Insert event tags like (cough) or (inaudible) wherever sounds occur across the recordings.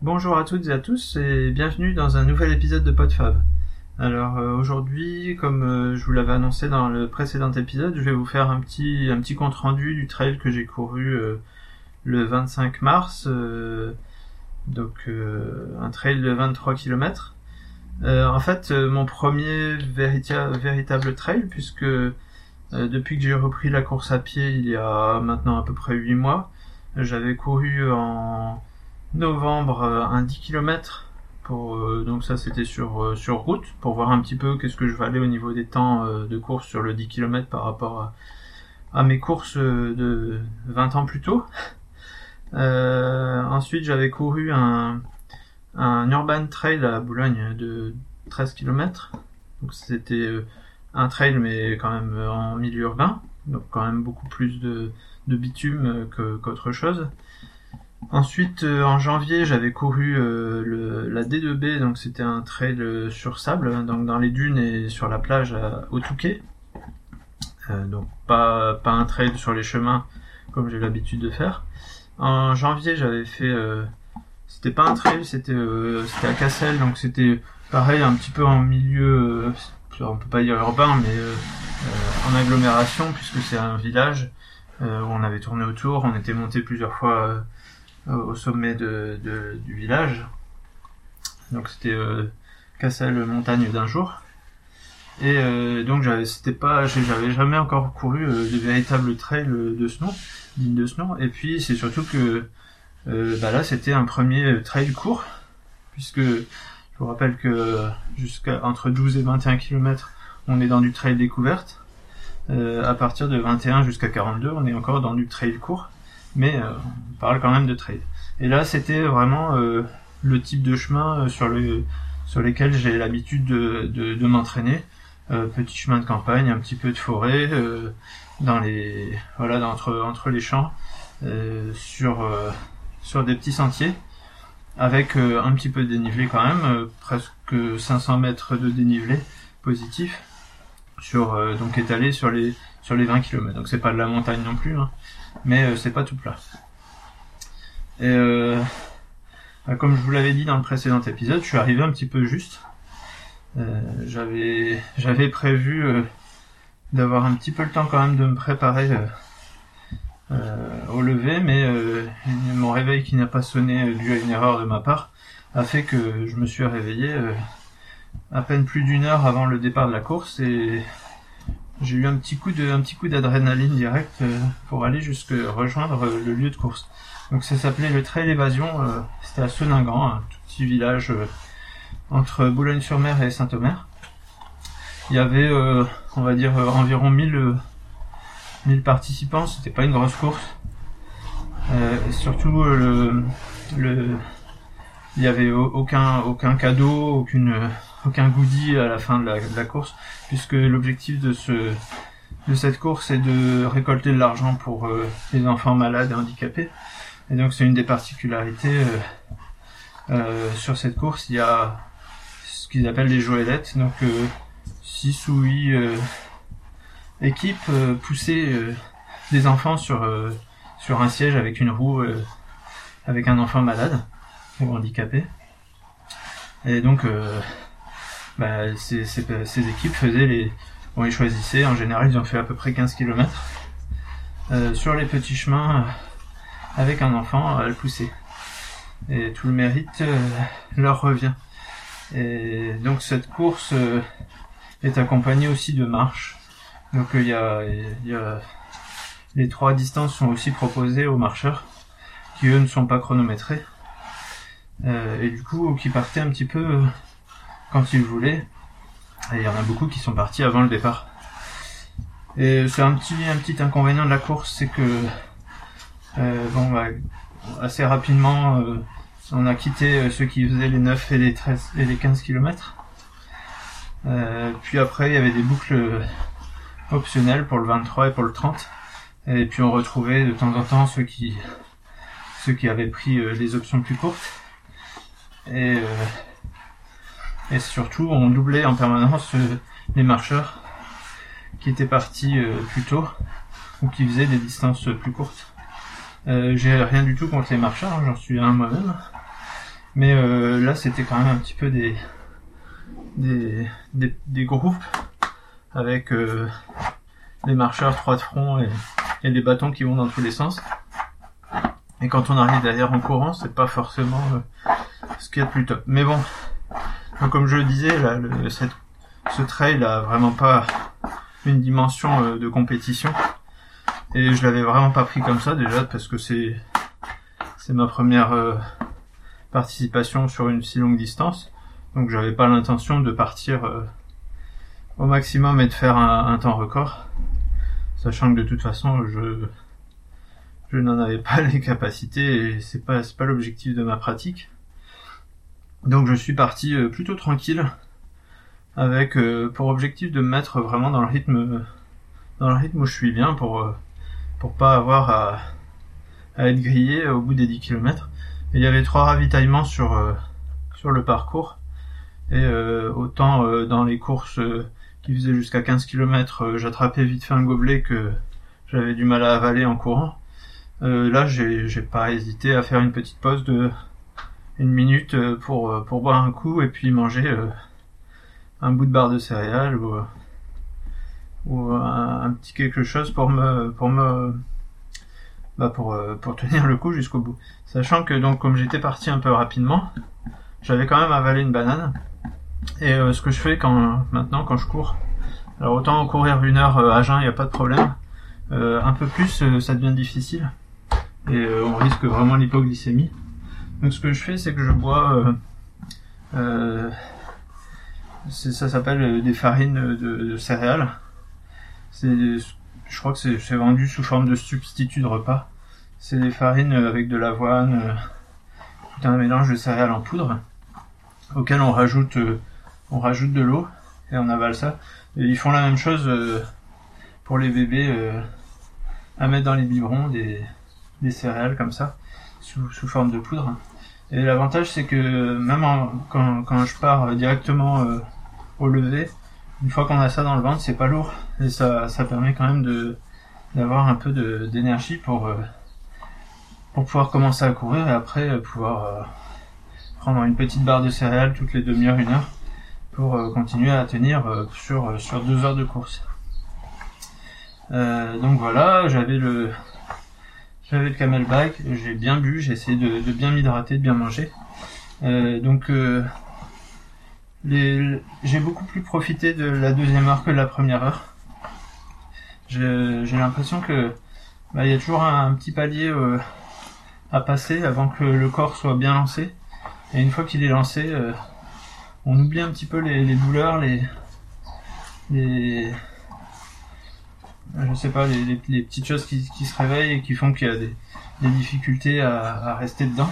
Bonjour à toutes et à tous et bienvenue dans un nouvel épisode de PodFab. Alors euh, aujourd'hui, comme euh, je vous l'avais annoncé dans le précédent épisode, je vais vous faire un petit un petit compte rendu du trail que j'ai couru euh, le 25 mars, donc un trail de 23 km. en fait, mon premier véritable trail, puisque depuis que j'ai repris la course à pied il y a maintenant à peu près 8 mois, j'avais couru en novembre un 10 km pour, euh, donc ça c'était sur, euh, sur route pour voir un petit peu qu'est-ce que je valais au niveau des temps euh, de course sur le 10 km par rapport à, mes courses de 20 ans plus tôt. (laughs) ensuite j'avais couru un, un urban trail à Boulogne de 13 km. Donc c'était un trail mais quand même en milieu urbain, donc quand même beaucoup plus de, de bitume qu'autre chose. Ensuite, euh, en janvier, j'avais couru euh, le, la D2B, donc c'était un trail euh, sur sable, donc dans les dunes et sur la plage au Touquet. donc pas, pas un trail sur les chemins comme j'ai l'habitude de faire. En janvier, j'avais fait, c'était pas un trail, c'était c'était à Cassel, donc c'était pareil un petit peu en milieu, on peut pas dire urbain, mais en agglomération puisque c'est un village où on avait tourné autour, on était monté plusieurs fois au sommet du village. Donc c'était euh, Cassel montagne d'un jour. Et euh, donc j'avais c'était pas j'avais jamais encore couru euh, de véritables trails de snow, digne de snow. Et puis c'est surtout que euh, bah là c'était un premier trail court puisque je vous rappelle que jusqu'à entre 12 et 21 km on est dans du trail découverte. à partir de 21 jusqu'à 42 on est encore dans du trail court mais euh, on parle quand même de trail. Et là, c'était vraiment euh, le type de chemin euh, sur le sur lesquels j'ai l'habitude de, m'entraîner. petit chemin de campagne, un petit peu de forêt, dans les voilà entre les champs, sur des petits sentiers, avec un petit peu de dénivelé quand même, presque 500 mètres de dénivelé positif, sur donc étalé sur les sur les 20 km. Donc c'est pas de la montagne non plus. Hein mais euh, c'est pas tout plat. Et euh, bah, comme je vous l'avais dit dans le précédent épisode, je suis arrivé un petit peu juste. Euh, j'avais j'avais prévu d'avoir un petit peu le temps quand même de me préparer au lever, mais mon réveil qui n'a pas sonné dû à une erreur de ma part a fait que je me suis réveillé à peine plus d'une heure avant le départ de la course et j'ai eu un petit coup petit coup d'adrénaline direct euh, pour aller jusque rejoindre euh, le lieu de course. Donc ça s'appelait le Trail Évasion. Euh, c'était à Soningran, un tout petit village entre Boulogne-sur-Mer et Saint-Omer. Il y avait, on va dire, environ 1000, 1000 participants. C'était pas une grosse course. surtout, il y avait aucun, aucun cadeau, aucune aucun goodie à la fin de la, course, puisque l'objectif de ce de cette course est de récolter de l'argent pour euh, les enfants malades et handicapés. Et donc c'est une des particularités euh, euh, sur cette course. Il y a ce qu'ils appellent les joëlettes, donc 6 ou 8 équipes pousser des enfants sur sur un siège avec une roue avec un enfant malade ou handicapé. Et donc bah, ces, ces, équipes faisaient les, bon, ils choisissaient, en général, ils ont fait à peu près 15 km euh, sur les petits chemins euh, avec un enfant à le pousser. Et tout le mérite euh, leur revient. Et donc cette course euh, est accompagnée aussi de marches. Donc il y a, y a les trois distances sont aussi proposées aux marcheurs qui eux ne sont pas chronométrés. et du coup qui partaient un petit peu quand ils voulaient. Et il y en a beaucoup qui sont partis avant le départ. Et c'est un petit, un petit inconvénient de la course, c'est que euh, bon, bah, assez rapidement, euh, on a quitté euh, ceux qui faisaient les 9 et les 13 et les 15 km. puis après, il y avait des boucles optionnelles pour le 23 et pour le 30. Et puis on retrouvait de temps en temps ceux qui ceux qui avaient pris les options plus courtes. Et et surtout, on doublait en permanence euh, les marcheurs qui étaient partis euh, plus tôt ou qui faisaient des distances plus courtes. Euh, j'ai rien du tout contre les marcheurs, hein, j'en suis un moi-même. Mais euh, là, c'était quand même un petit peu des des, des, groupes avec euh, des marcheurs trois de front et, et des bâtons qui vont dans tous les sens. Et quand on arrive derrière en courant, c'est pas forcément euh, ce qu'il y a de plus top. Mais bon, comme je le disais, ce trail a vraiment pas une dimension euh, de compétition. Et je l'avais vraiment pas pris comme ça déjà parce que c'est ma première euh, participation sur une si longue distance. Donc j'avais pas l'intention de partir euh, au maximum et de faire un, temps record, sachant que de toute façon je je n'en avais pas (laughs) les capacités et c'est pas c'est pas l'objectif de ma pratique. Donc je suis parti euh, plutôt tranquille avec euh, pour objectif de me mettre vraiment dans le rythme dans le rythme où je suis bien pour euh, pour pas avoir à, à être grillé au bout des 10 km. Il y avait trois ravitaillements sur sur le parcours et autant dans les courses qui faisaient jusqu'à 15 km, j'attrapais vite fait un gobelet que j'avais du mal à avaler en courant. là, j'ai pas hésité à faire une petite pause de une minute euh, pour, euh, pour boire un coup et puis manger euh, un bout de barre de céréales ou, ou un, petit quelque chose pour me pour me bah pour, pour tenir le coup jusqu'au bout. Sachant que donc comme j'étais parti un peu rapidement, j'avais quand même avalé une banane. Et ce que je fais quand maintenant quand je cours, alors autant courir une heure à jeun, il n'y a pas de problème. un peu plus, ça devient difficile et on risque vraiment l'hypoglycémie. Donc ce que je fais, c'est que je bois, euh, euh, ça s'appelle euh, des farines de, de céréales. C'est, je crois que c'est vendu sous forme de substitut de repas. C'est des farines avec de l'avoine, euh, tout un mélange de céréales en poudre, auquel on rajoute, on rajoute de l'eau et on avale ça. Ils font la même chose pour les bébés, à mettre dans les biberons des, des céréales comme ça, sous, sous forme de poudre. Et l'avantage, c'est que même quand, quand je pars directement euh, au lever, une fois qu'on a ça dans le ventre, c'est pas lourd. Et ça, ça permet quand même d'avoir un peu d'énergie pour, euh, pour pouvoir commencer à courir et après euh, pouvoir prendre une petite barre de céréales toutes les demi-heures, une heure pour continuer à tenir sur, sur deux heures de course. donc voilà, j'avais le, j'avais le camelback, j'ai bien bu, j'ai essayé de, de, bien m'hydrater, de bien manger. Euh, donc euh, j'ai beaucoup plus profité de la deuxième heure que de la première heure. J'ai l'impression que bah, il y a toujours un, petit palier euh, à passer avant que le corps soit bien lancé. Et une fois qu'il est lancé, euh, on oublie un petit peu les, les douleurs, les, les, je sais pas, les, petites choses qui, se réveillent et qui font qu'il y a des, difficultés à, rester dedans.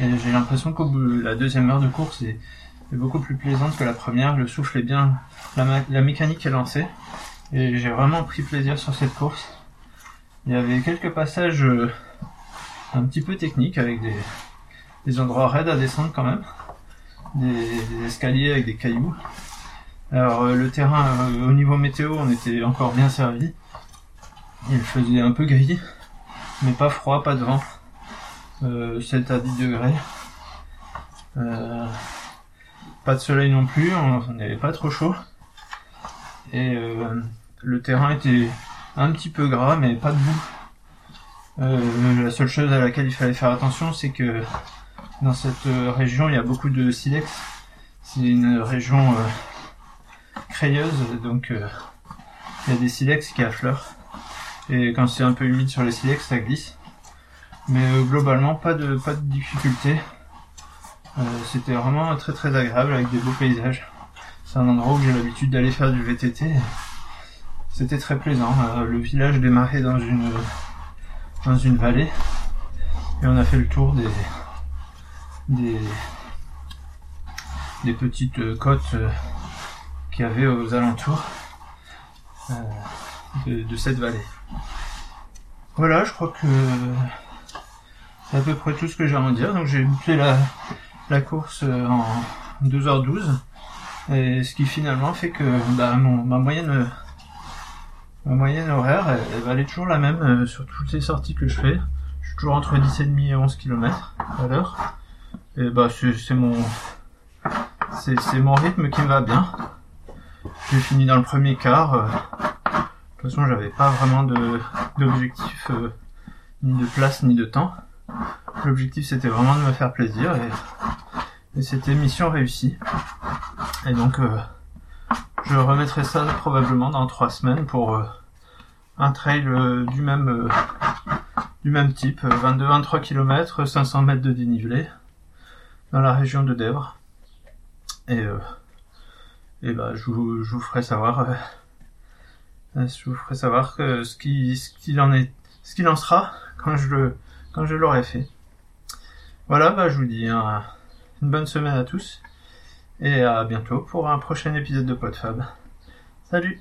Et j'ai l'impression qu'au bout la deuxième heure de course est, beaucoup plus plaisante que la première. Le souffle est bien, la, mécanique est lancée. Et j'ai vraiment pris plaisir sur cette course. Il y avait quelques passages euh, un petit peu techniques avec des, endroits raides à descendre quand même. Des escaliers avec des cailloux. Alors euh, le terrain euh, au niveau météo, on était encore bien servi. Il faisait un peu gris, mais pas froid, pas de vent. Euh, 7 à 10 degrés. Euh, pas de soleil non plus, on n'avait pas trop chaud. Et le terrain était un petit peu gras, mais pas de boue. la seule chose à laquelle il fallait faire attention, c'est que dans cette région, il y a beaucoup de silex. C'est une région crayeuse, donc euh, il y a des silex qui affleurent. Et quand c'est un peu humide sur les silex, ça glisse. Mais euh, globalement, pas de, pas de difficulté. Euh, c'était vraiment très très agréable avec des beaux paysages. C'est un endroit où j'ai l'habitude d'aller faire du VTT. C'était très plaisant. le village démarrait dans une dans une vallée et on a fait le tour des des, des petites côtes qu'il y avait aux alentours euh, de, cette vallée. Voilà, je crois que c'est à peu près tout ce que j'ai à en dire. Donc j'ai bouclé la, course euh, en 2h12. Et ce qui finalement fait que bah, ma moyenne moyenne horaire elle, aller toujours la même euh, sur toutes les sorties que je fais. Je suis toujours entre 10,5 et 11 km à l'heure. Et bah c'est mon c'est mon rythme qui me va bien. J'ai fini dans le premier quart. Euh, de toute façon, j'avais pas vraiment d'objectif, euh, ni de place, ni de temps. L'objectif, c'était vraiment de me faire plaisir et, c'était mission réussie. Et donc, euh, je remettrai ça probablement dans trois semaines pour un trail du même du même type, 22-23 km, 500 mètres de dénivelé dans la région de Dèvres. Et, euh, et je vous, je vous ferai savoir, euh, euh, je vous ferai savoir ce qui, qu'il en est, ce qu'il en sera quand je le, quand je l'aurai fait. Voilà, bah, je vous dis une bonne semaine à tous et à bientôt pour un prochain épisode de PodFab. Salut